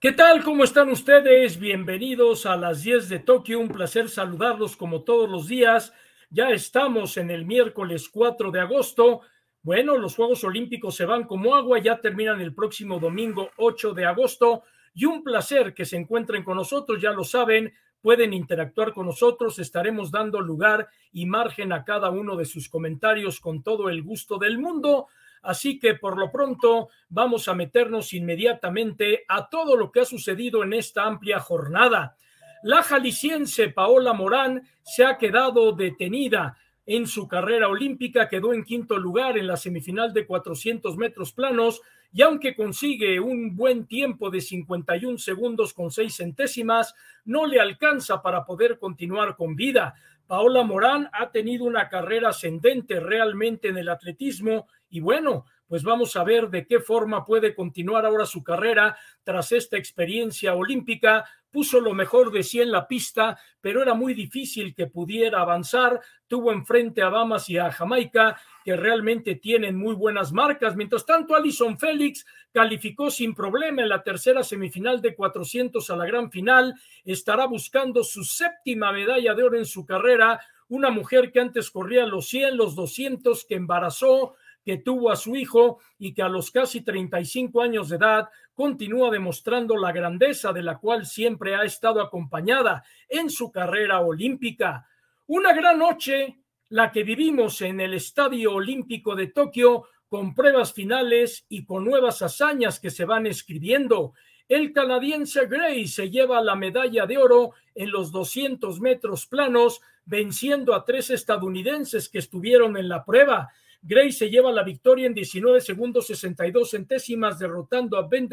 ¿Qué tal? ¿Cómo están ustedes? Bienvenidos a las 10 de Tokio. Un placer saludarlos como todos los días. Ya estamos en el miércoles 4 de agosto. Bueno, los Juegos Olímpicos se van como agua, ya terminan el próximo domingo 8 de agosto. Y un placer que se encuentren con nosotros, ya lo saben, pueden interactuar con nosotros, estaremos dando lugar y margen a cada uno de sus comentarios con todo el gusto del mundo. Así que por lo pronto vamos a meternos inmediatamente a todo lo que ha sucedido en esta amplia jornada. La jalisciense Paola Morán se ha quedado detenida en su carrera olímpica, quedó en quinto lugar en la semifinal de 400 metros planos y aunque consigue un buen tiempo de 51 segundos con seis centésimas, no le alcanza para poder continuar con vida. Paola Morán ha tenido una carrera ascendente realmente en el atletismo y bueno, pues vamos a ver de qué forma puede continuar ahora su carrera tras esta experiencia olímpica. Puso lo mejor de sí en la pista, pero era muy difícil que pudiera avanzar. Tuvo enfrente a Bahamas y a Jamaica, que realmente tienen muy buenas marcas. Mientras tanto, Alison Félix calificó sin problema en la tercera semifinal de 400 a la gran final. Estará buscando su séptima medalla de oro en su carrera. Una mujer que antes corría los 100, los 200, que embarazó, que tuvo a su hijo y que a los casi 35 años de edad continúa demostrando la grandeza de la cual siempre ha estado acompañada en su carrera olímpica. Una gran noche, la que vivimos en el Estadio Olímpico de Tokio, con pruebas finales y con nuevas hazañas que se van escribiendo. El canadiense Gray se lleva la medalla de oro en los 200 metros planos, venciendo a tres estadounidenses que estuvieron en la prueba. Gray se lleva la victoria en 19 segundos 62 centésimas, derrotando a Ben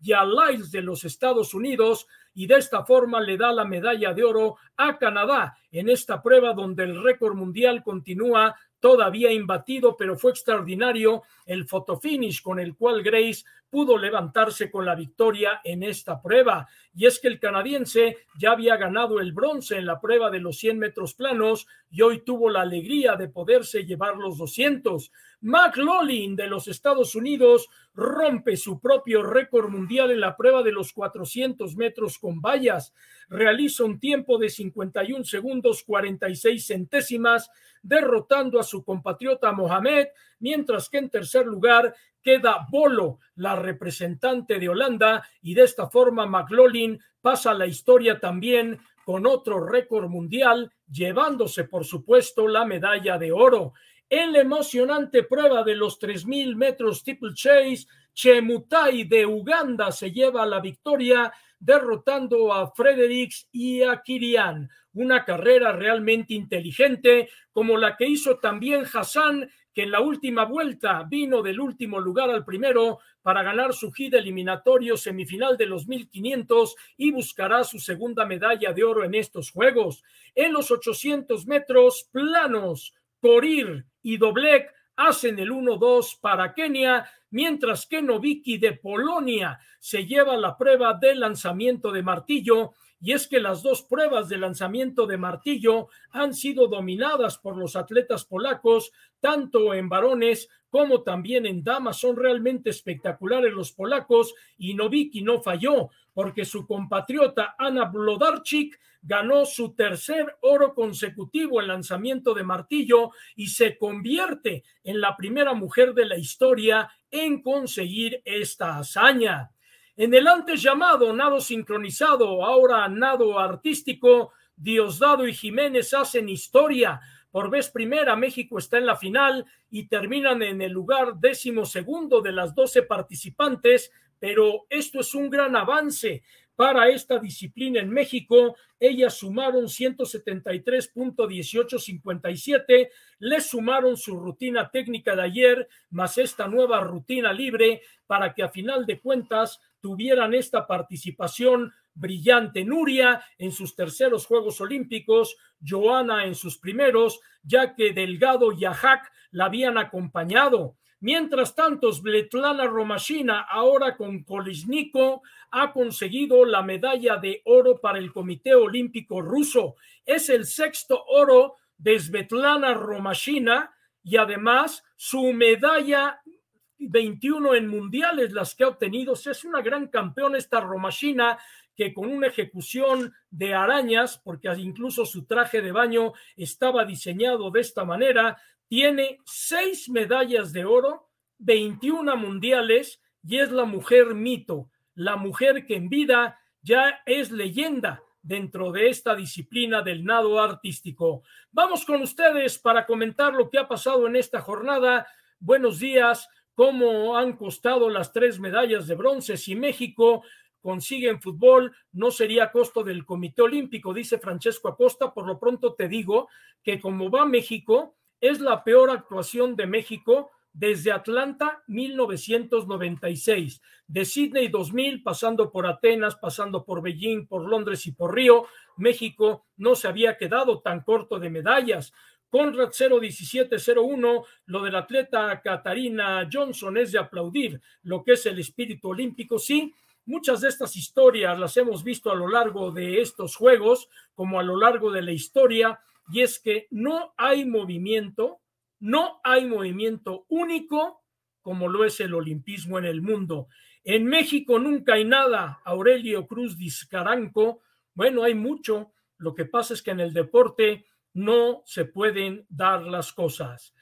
y a Lyles de los Estados Unidos, y de esta forma le da la medalla de oro a Canadá en esta prueba donde el récord mundial continúa todavía imbatido, pero fue extraordinario el fotofinish con el cual Grace pudo levantarse con la victoria en esta prueba. Y es que el canadiense ya había ganado el bronce en la prueba de los 100 metros planos y hoy tuvo la alegría de poderse llevar los 200. McLaughlin de los Estados Unidos rompe su propio récord mundial en la prueba de los 400 metros con vallas. Realiza un tiempo de 51 segundos 46 centésimas, derrotando a su compatriota Mohamed, mientras que en tercer lugar queda Bolo, la representante de Holanda, y de esta forma McLaughlin pasa a la historia también con otro récord mundial, llevándose por supuesto la medalla de oro. En la emocionante prueba de los 3.000 metros triple chase, Chemutai de Uganda se lleva la victoria derrotando a Fredericks y a Kirian. Una carrera realmente inteligente, como la que hizo también Hassan, que en la última vuelta vino del último lugar al primero para ganar su hit eliminatorio semifinal de los 1500 y buscará su segunda medalla de oro en estos Juegos. En los 800 metros planos, Corir y Doblek hacen el 1-2 para Kenia, mientras que Noviki de Polonia se lleva la prueba de lanzamiento de martillo. Y es que las dos pruebas de lanzamiento de martillo han sido dominadas por los atletas polacos, tanto en varones como también en damas. Son realmente espectaculares los polacos y Noviki no falló porque su compatriota Ana Blodarczyk ganó su tercer oro consecutivo en lanzamiento de martillo y se convierte en la primera mujer de la historia en conseguir esta hazaña. En el antes llamado nado sincronizado, ahora nado artístico, Diosdado y Jiménez hacen historia. Por vez primera, México está en la final y terminan en el lugar décimo segundo de las doce participantes, pero esto es un gran avance para esta disciplina en México. Ellas sumaron 173.1857, le sumaron su rutina técnica de ayer, más esta nueva rutina libre, para que a final de cuentas tuvieran esta participación brillante. Nuria en sus terceros Juegos Olímpicos, Joana en sus primeros, ya que Delgado y Ajac la habían acompañado. Mientras tanto, Svetlana Romashina, ahora con Kolisniko, ha conseguido la medalla de oro para el Comité Olímpico Ruso. Es el sexto oro de Svetlana Romashina y además su medalla 21 en mundiales las que ha obtenido. Es una gran campeona esta Romachina que con una ejecución de arañas, porque incluso su traje de baño estaba diseñado de esta manera, tiene seis medallas de oro, 21 mundiales y es la mujer mito, la mujer que en vida ya es leyenda dentro de esta disciplina del nado artístico. Vamos con ustedes para comentar lo que ha pasado en esta jornada. Buenos días, cómo han costado las tres medallas de bronce. Si México consigue en fútbol, no sería costo del Comité Olímpico, dice Francesco Acosta. Por lo pronto te digo que como va México, es la peor actuación de México desde Atlanta 1996, de Sydney 2000, pasando por Atenas, pasando por Beijing, por Londres y por Río, México no se había quedado tan corto de medallas. Conrad 01701, lo del atleta Katarina Johnson es de aplaudir, lo que es el espíritu olímpico, sí. Muchas de estas historias las hemos visto a lo largo de estos Juegos, como a lo largo de la historia, y es que no hay movimiento, no hay movimiento único como lo es el olimpismo en el mundo. En México nunca hay nada, Aurelio Cruz Discaranco. Bueno, hay mucho. Lo que pasa es que en el deporte no se pueden dar las cosas.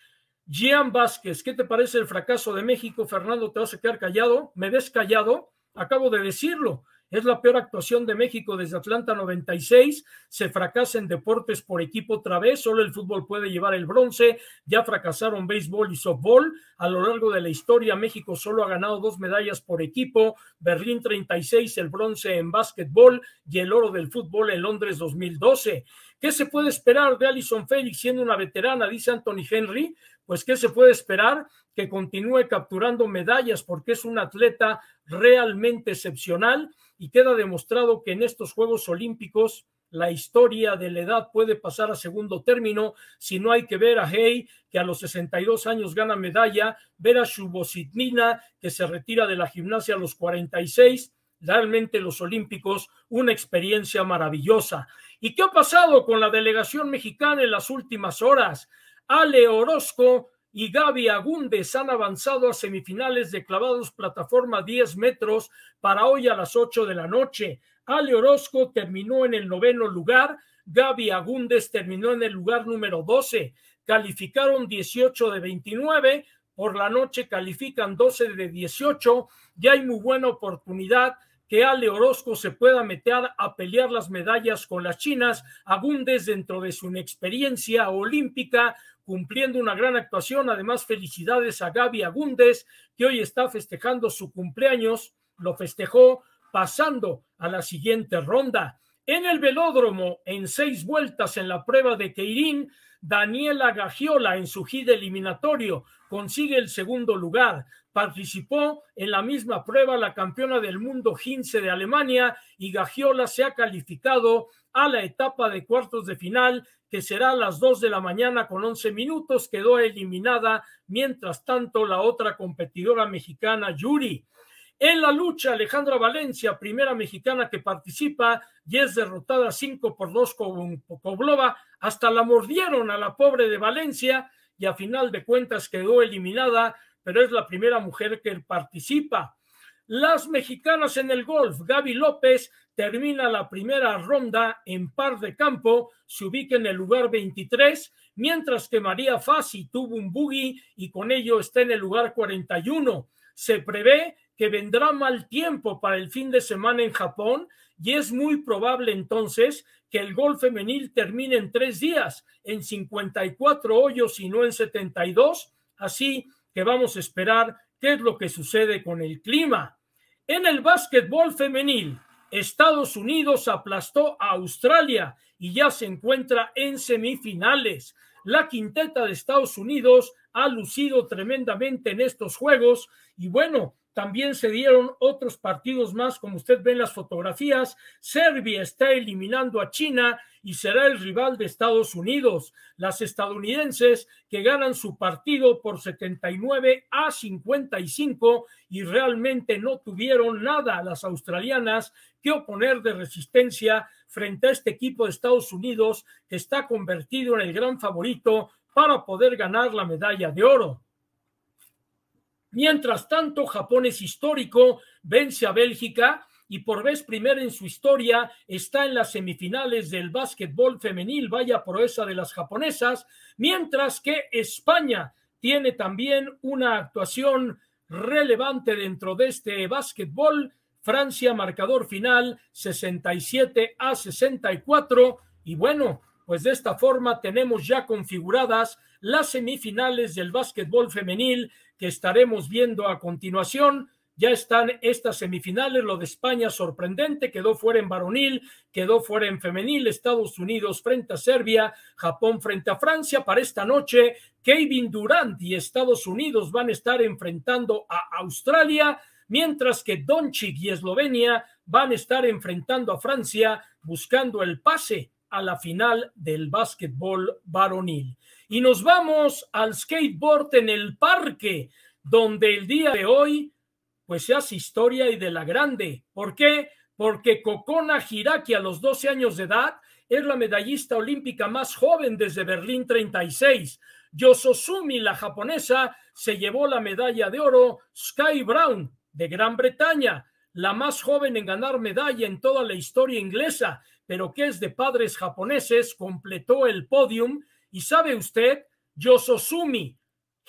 Gian Vázquez, ¿qué te parece el fracaso de México? Fernando, ¿te vas a quedar callado? ¿Me ves callado? Acabo de decirlo. Es la peor actuación de México desde Atlanta 96. Se fracasa en deportes por equipo otra vez. Solo el fútbol puede llevar el bronce. Ya fracasaron béisbol y softball. A lo largo de la historia, México solo ha ganado dos medallas por equipo. Berlín 36, el bronce en básquetbol y el oro del fútbol en Londres 2012. ¿Qué se puede esperar de Alison Félix siendo una veterana? Dice Anthony Henry. Pues, ¿qué se puede esperar? Que continúe capturando medallas porque es un atleta realmente excepcional y queda demostrado que en estos Juegos Olímpicos la historia de la edad puede pasar a segundo término si no hay que ver a Hey, que a los 62 años gana medalla, ver a Shubositnina, que se retira de la gimnasia a los 46. Realmente los Olímpicos, una experiencia maravillosa. ¿Y qué ha pasado con la delegación mexicana en las últimas horas? Ale Orozco y Gaby Agúndez han avanzado a semifinales de clavados plataforma 10 metros para hoy a las 8 de la noche. Ale Orozco terminó en el noveno lugar, Gaby Agúndez terminó en el lugar número 12. Calificaron 18 de 29, por la noche califican 12 de 18. Ya hay muy buena oportunidad que Ale Orozco se pueda meter a pelear las medallas con las chinas. Agúndez, dentro de su inexperiencia olímpica, cumpliendo una gran actuación. Además, felicidades a Gaby Agúndez, que hoy está festejando su cumpleaños. Lo festejó pasando a la siguiente ronda. En el velódromo, en seis vueltas en la prueba de Keirín, Daniela Gagiola en su hit eliminatorio consigue el segundo lugar. Participó en la misma prueba la campeona del mundo Hinze de Alemania y Gagiola se ha calificado a la etapa de cuartos de final que será a las 2 de la mañana con 11 minutos, quedó eliminada, mientras tanto la otra competidora mexicana, Yuri. En la lucha, Alejandra Valencia, primera mexicana que participa y es derrotada 5 por 2 con Koblova, hasta la mordieron a la pobre de Valencia y a final de cuentas quedó eliminada, pero es la primera mujer que participa. Las mexicanas en el golf, Gaby López termina la primera ronda en par de campo, se ubica en el lugar 23, mientras que María Fassi tuvo un buggy y con ello está en el lugar 41. Se prevé que vendrá mal tiempo para el fin de semana en Japón y es muy probable entonces que el golf femenil termine en tres días, en 54 hoyos y no en 72. Así que vamos a esperar qué es lo que sucede con el clima. En el básquetbol femenil, Estados Unidos aplastó a Australia y ya se encuentra en semifinales. La quinteta de Estados Unidos ha lucido tremendamente en estos juegos y bueno, también se dieron otros partidos más, como usted ve en las fotografías. Serbia está eliminando a China y será el rival de Estados Unidos. Las estadounidenses que ganan su partido por 79 a 55 y realmente no tuvieron nada las australianas que oponer de resistencia frente a este equipo de Estados Unidos que está convertido en el gran favorito para poder ganar la medalla de oro. Mientras tanto, Japón es histórico, vence a Bélgica y por vez primera en su historia está en las semifinales del básquetbol femenil, vaya proeza de las japonesas, mientras que España tiene también una actuación relevante dentro de este básquetbol. Francia, marcador final 67 a 64. Y bueno, pues de esta forma tenemos ya configuradas las semifinales del básquetbol femenil que estaremos viendo a continuación. Ya están estas semifinales, lo de España sorprendente, quedó fuera en varonil, quedó fuera en femenil, Estados Unidos frente a Serbia, Japón frente a Francia. Para esta noche, Kevin Durant y Estados Unidos van a estar enfrentando a Australia, mientras que Doncic y Eslovenia van a estar enfrentando a Francia buscando el pase a la final del básquetbol varonil. Y nos vamos al skateboard en el parque, donde el día de hoy pues se hace historia y de la grande. ¿Por qué? Porque Kokona Hiraki a los 12 años de edad es la medallista olímpica más joven desde Berlín 36. Yososumi, la japonesa, se llevó la medalla de oro. Sky Brown, de Gran Bretaña, la más joven en ganar medalla en toda la historia inglesa, pero que es de padres japoneses, completó el podium. Y sabe usted, Yososumi,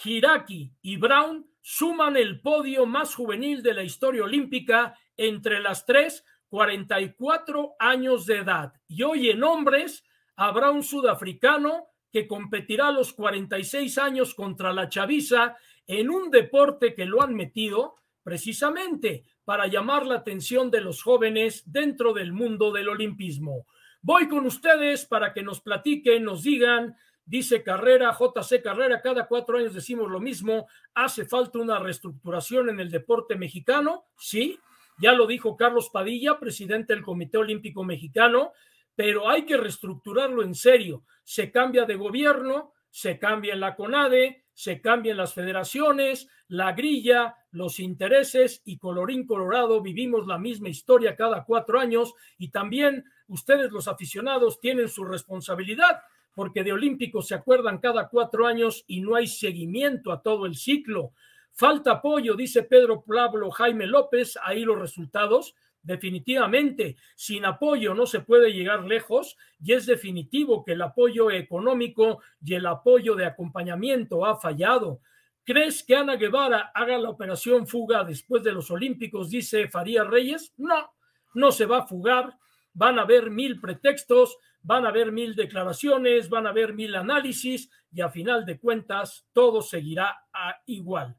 Hiraki y Brown suman el podio más juvenil de la historia olímpica entre las tres, 44 años de edad. Y hoy en hombres habrá un sudafricano que competirá a los 46 años contra la chaviza en un deporte que lo han metido precisamente para llamar la atención de los jóvenes dentro del mundo del olimpismo. Voy con ustedes para que nos platiquen, nos digan Dice Carrera, JC Carrera, cada cuatro años decimos lo mismo, hace falta una reestructuración en el deporte mexicano, sí, ya lo dijo Carlos Padilla, presidente del Comité Olímpico Mexicano, pero hay que reestructurarlo en serio. Se cambia de gobierno, se cambia en la CONADE, se cambian las federaciones, la grilla, los intereses y colorín colorado. Vivimos la misma historia cada cuatro años y también ustedes los aficionados tienen su responsabilidad porque de Olímpicos se acuerdan cada cuatro años y no hay seguimiento a todo el ciclo. Falta apoyo, dice Pedro Pablo Jaime López, ahí los resultados. Definitivamente, sin apoyo no se puede llegar lejos y es definitivo que el apoyo económico y el apoyo de acompañamiento ha fallado. ¿Crees que Ana Guevara haga la operación fuga después de los Olímpicos? Dice Faría Reyes. No, no se va a fugar. Van a haber mil pretextos, van a haber mil declaraciones, van a haber mil análisis y a final de cuentas todo seguirá igual.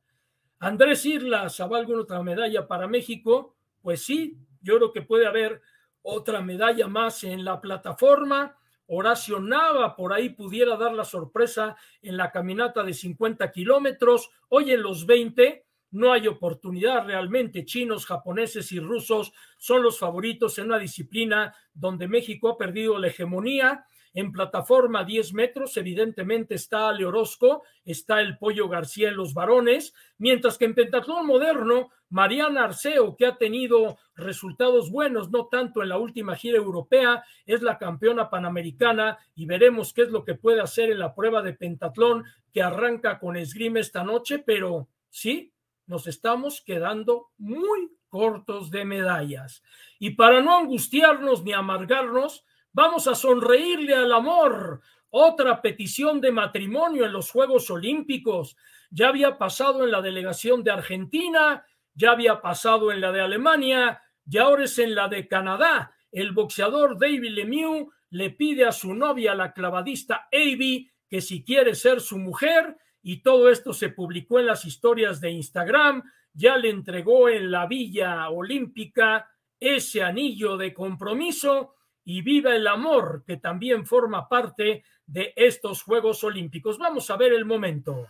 Andrés Irlas, ¿habrá alguna otra medalla para México? Pues sí, yo creo que puede haber otra medalla más en la plataforma. Horacio Nava por ahí pudiera dar la sorpresa en la caminata de 50 kilómetros. Hoy en los 20 no hay oportunidad realmente. Chinos, japoneses y rusos son los favoritos en una disciplina donde México ha perdido la hegemonía. En plataforma 10 metros, evidentemente está Ale Orozco, está el Pollo García en los varones, mientras que en pentatlón moderno, Mariana Arceo, que ha tenido resultados buenos, no tanto en la última gira europea, es la campeona panamericana y veremos qué es lo que puede hacer en la prueba de pentatlón que arranca con esgrima esta noche, pero sí, nos estamos quedando muy cortos de medallas. Y para no angustiarnos ni amargarnos, vamos a sonreírle al amor. Otra petición de matrimonio en los Juegos Olímpicos. Ya había pasado en la delegación de Argentina, ya había pasado en la de Alemania, y ahora es en la de Canadá. El boxeador David Lemieux le pide a su novia, la clavadista Avi, que si quiere ser su mujer, y todo esto se publicó en las historias de Instagram, ya le entregó en la Villa Olímpica ese anillo de compromiso y viva el amor que también forma parte de estos Juegos Olímpicos. Vamos a ver el momento.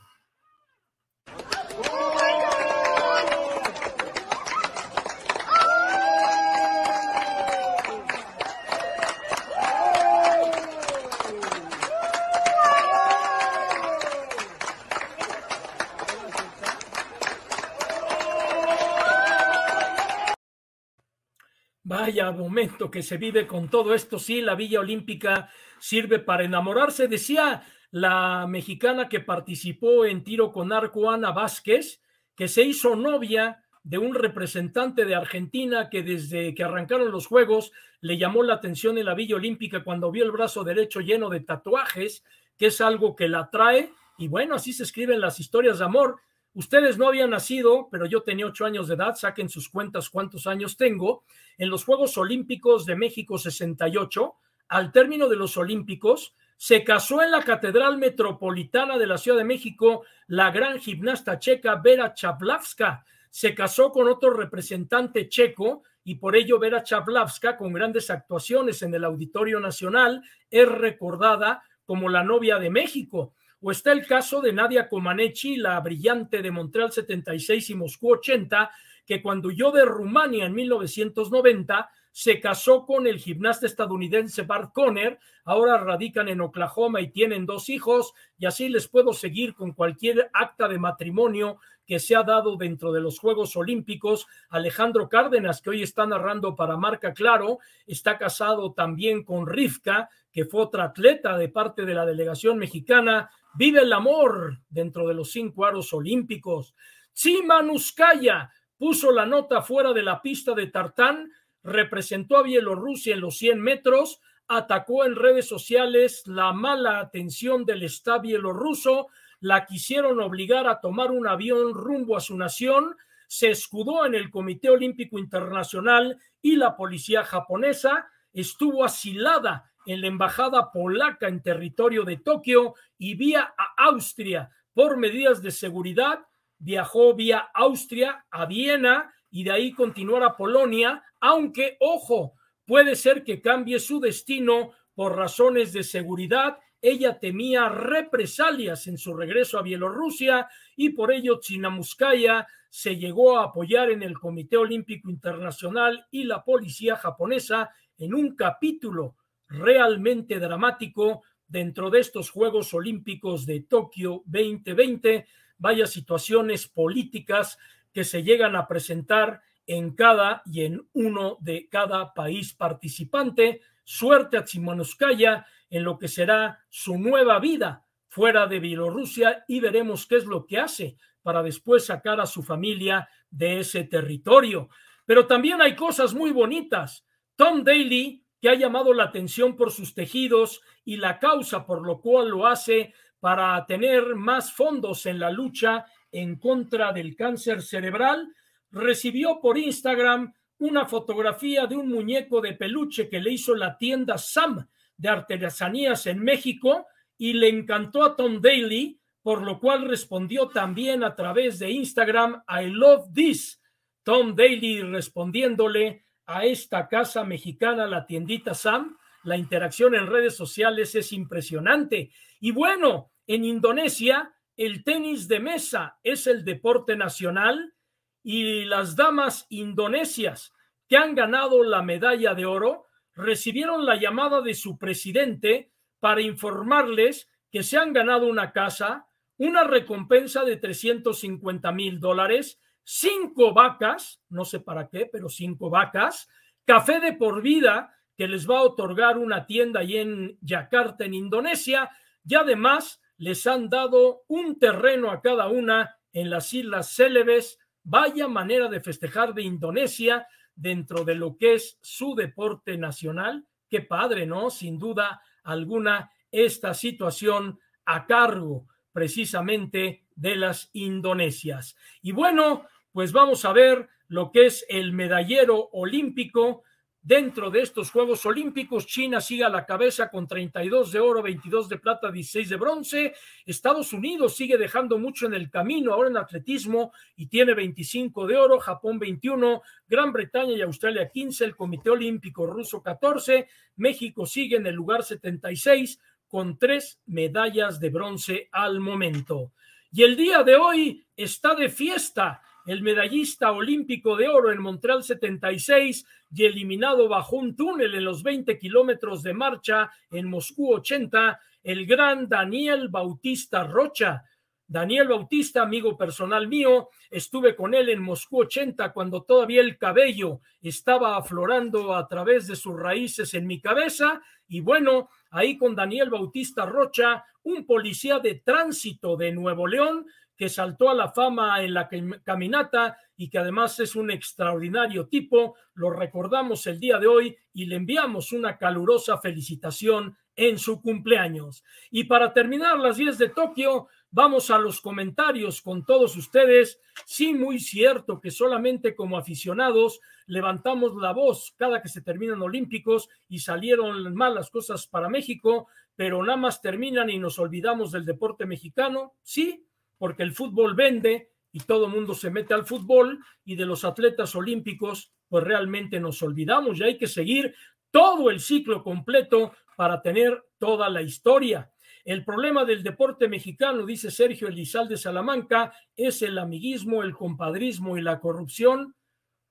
Vaya momento que se vive con todo esto. Sí, la Villa Olímpica sirve para enamorarse. Decía la mexicana que participó en tiro con arco, Ana Vázquez, que se hizo novia de un representante de Argentina que desde que arrancaron los Juegos le llamó la atención en la Villa Olímpica cuando vio el brazo derecho lleno de tatuajes, que es algo que la atrae. Y bueno, así se escriben las historias de amor. Ustedes no habían nacido, pero yo tenía ocho años de edad, saquen sus cuentas cuántos años tengo. En los Juegos Olímpicos de México 68, al término de los Olímpicos, se casó en la Catedral Metropolitana de la Ciudad de México la gran gimnasta checa Vera Chaplavska se casó con otro representante checo y por ello Vera Chavlavska, con grandes actuaciones en el Auditorio Nacional, es recordada como la novia de México. O está el caso de Nadia Comaneci, la brillante de Montreal 76 y Moscú 80, que cuando huyó de Rumania en 1990 se casó con el gimnasta estadounidense Bart Conner, ahora radican en Oklahoma y tienen dos hijos, y así les puedo seguir con cualquier acta de matrimonio que se ha dado dentro de los Juegos Olímpicos. Alejandro Cárdenas, que hoy está narrando para Marca Claro, está casado también con Rivka, que fue otra atleta de parte de la delegación mexicana. Vive el amor dentro de los cinco aros olímpicos. Tsimanuskaya puso la nota fuera de la pista de tartán representó a Bielorrusia en los 100 metros, atacó en redes sociales la mala atención del Estado bielorruso, la quisieron obligar a tomar un avión rumbo a su nación, se escudó en el Comité Olímpico Internacional y la policía japonesa, estuvo asilada en la embajada polaca en territorio de Tokio y vía a Austria por medidas de seguridad, viajó vía Austria a Viena y de ahí continuar a Polonia, aunque, ojo, puede ser que cambie su destino por razones de seguridad. Ella temía represalias en su regreso a Bielorrusia y por ello Chinamuskaya se llegó a apoyar en el Comité Olímpico Internacional y la policía japonesa en un capítulo realmente dramático dentro de estos Juegos Olímpicos de Tokio 2020. Vaya situaciones políticas que se llegan a presentar en cada y en uno de cada país participante. Suerte a Tsimanouskaya en lo que será su nueva vida fuera de Bielorrusia y veremos qué es lo que hace para después sacar a su familia de ese territorio. Pero también hay cosas muy bonitas. Tom Daly, que ha llamado la atención por sus tejidos y la causa por lo cual lo hace para tener más fondos en la lucha en contra del cáncer cerebral, recibió por Instagram una fotografía de un muñeco de peluche que le hizo la tienda Sam de artesanías en México y le encantó a Tom Daly, por lo cual respondió también a través de Instagram, I love this. Tom Daly respondiéndole a esta casa mexicana, la tiendita Sam, la interacción en redes sociales es impresionante. Y bueno, en Indonesia el tenis de mesa es el deporte nacional y las damas indonesias que han ganado la medalla de oro recibieron la llamada de su presidente para informarles que se han ganado una casa, una recompensa de 350 mil dólares, cinco vacas, no sé para qué, pero cinco vacas, café de por vida que les va a otorgar una tienda ahí en Yakarta, en Indonesia, y además les han dado un terreno a cada una en las Islas Célebes. Vaya manera de festejar de Indonesia dentro de lo que es su deporte nacional. Qué padre, ¿no? Sin duda alguna, esta situación a cargo precisamente de las Indonesias. Y bueno, pues vamos a ver lo que es el medallero olímpico Dentro de estos Juegos Olímpicos, China sigue a la cabeza con 32 de oro, 22 de plata, 16 de bronce. Estados Unidos sigue dejando mucho en el camino ahora en atletismo y tiene 25 de oro, Japón 21, Gran Bretaña y Australia 15, el Comité Olímpico Ruso 14, México sigue en el lugar 76 con tres medallas de bronce al momento. Y el día de hoy está de fiesta el medallista olímpico de oro en Montreal 76 y eliminado bajo un túnel en los 20 kilómetros de marcha en Moscú 80, el gran Daniel Bautista Rocha. Daniel Bautista, amigo personal mío, estuve con él en Moscú 80 cuando todavía el cabello estaba aflorando a través de sus raíces en mi cabeza y bueno, ahí con Daniel Bautista Rocha, un policía de tránsito de Nuevo León que saltó a la fama en la caminata y que además es un extraordinario tipo. Lo recordamos el día de hoy y le enviamos una calurosa felicitación en su cumpleaños. Y para terminar las 10 de Tokio, vamos a los comentarios con todos ustedes. Sí, muy cierto que solamente como aficionados levantamos la voz cada que se terminan olímpicos y salieron malas cosas para México, pero nada más terminan y nos olvidamos del deporte mexicano. Sí, porque el fútbol vende y todo el mundo se mete al fútbol y de los atletas olímpicos, pues realmente nos olvidamos y hay que seguir todo el ciclo completo para tener toda la historia. El problema del deporte mexicano, dice Sergio Elizalde Salamanca, es el amiguismo, el compadrismo y la corrupción.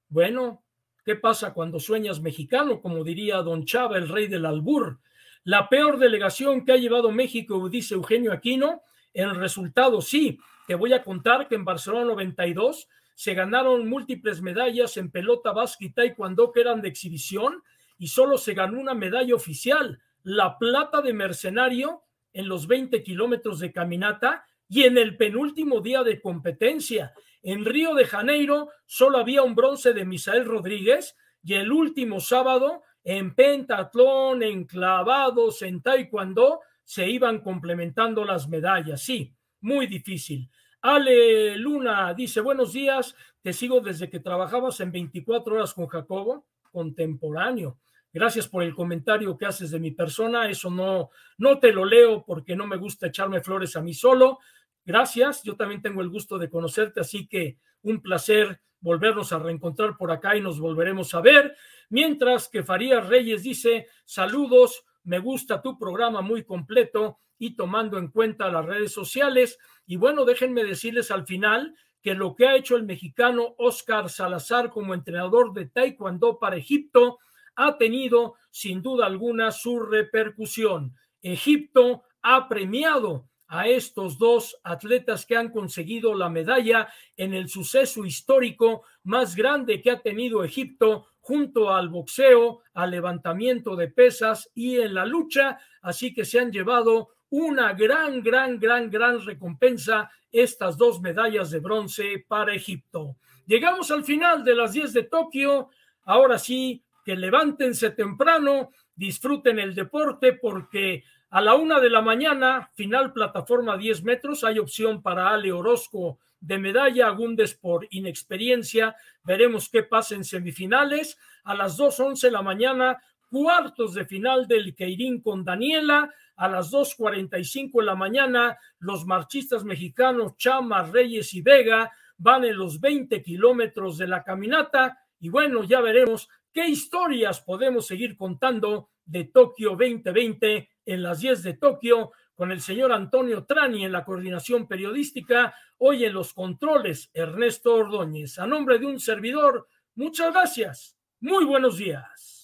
Bueno, ¿qué pasa cuando sueñas mexicano? Como diría don Chava, el rey del albur. La peor delegación que ha llevado México, dice Eugenio Aquino, el resultado sí, te voy a contar que en Barcelona 92 se ganaron múltiples medallas en pelota básquet y taekwondo que eran de exhibición y solo se ganó una medalla oficial, la plata de mercenario en los 20 kilómetros de caminata y en el penúltimo día de competencia. En Río de Janeiro solo había un bronce de Misael Rodríguez y el último sábado en pentatlón, en clavados, en taekwondo, se iban complementando las medallas. Sí, muy difícil. Ale Luna dice, buenos días, te sigo desde que trabajabas en 24 horas con Jacobo, contemporáneo. Gracias por el comentario que haces de mi persona. Eso no, no te lo leo porque no me gusta echarme flores a mí solo. Gracias. Yo también tengo el gusto de conocerte, así que un placer volvernos a reencontrar por acá y nos volveremos a ver. Mientras que Farías Reyes dice, saludos, me gusta tu programa muy completo y tomando en cuenta las redes sociales. Y bueno, déjenme decirles al final que lo que ha hecho el mexicano Oscar Salazar como entrenador de Taekwondo para Egipto ha tenido sin duda alguna su repercusión. Egipto ha premiado a estos dos atletas que han conseguido la medalla en el suceso histórico más grande que ha tenido Egipto junto al boxeo, al levantamiento de pesas y en la lucha, así que se han llevado una gran, gran, gran, gran recompensa estas dos medallas de bronce para Egipto. Llegamos al final de las 10 de Tokio, ahora sí, que levántense temprano, disfruten el deporte porque a la una de la mañana, final plataforma 10 metros, hay opción para Ale Orozco de medalla, Gundes por inexperiencia. Veremos qué pasa en semifinales. A las 2.11 de la mañana, cuartos de final del Queirín con Daniela. A las 2.45 de la mañana, los marchistas mexicanos Chama, Reyes y Vega van en los 20 kilómetros de la caminata. Y bueno, ya veremos qué historias podemos seguir contando de Tokio 2020 en las 10 de Tokio con el señor Antonio Trani en la coordinación periodística, hoy en los controles Ernesto Ordóñez. A nombre de un servidor, muchas gracias. Muy buenos días.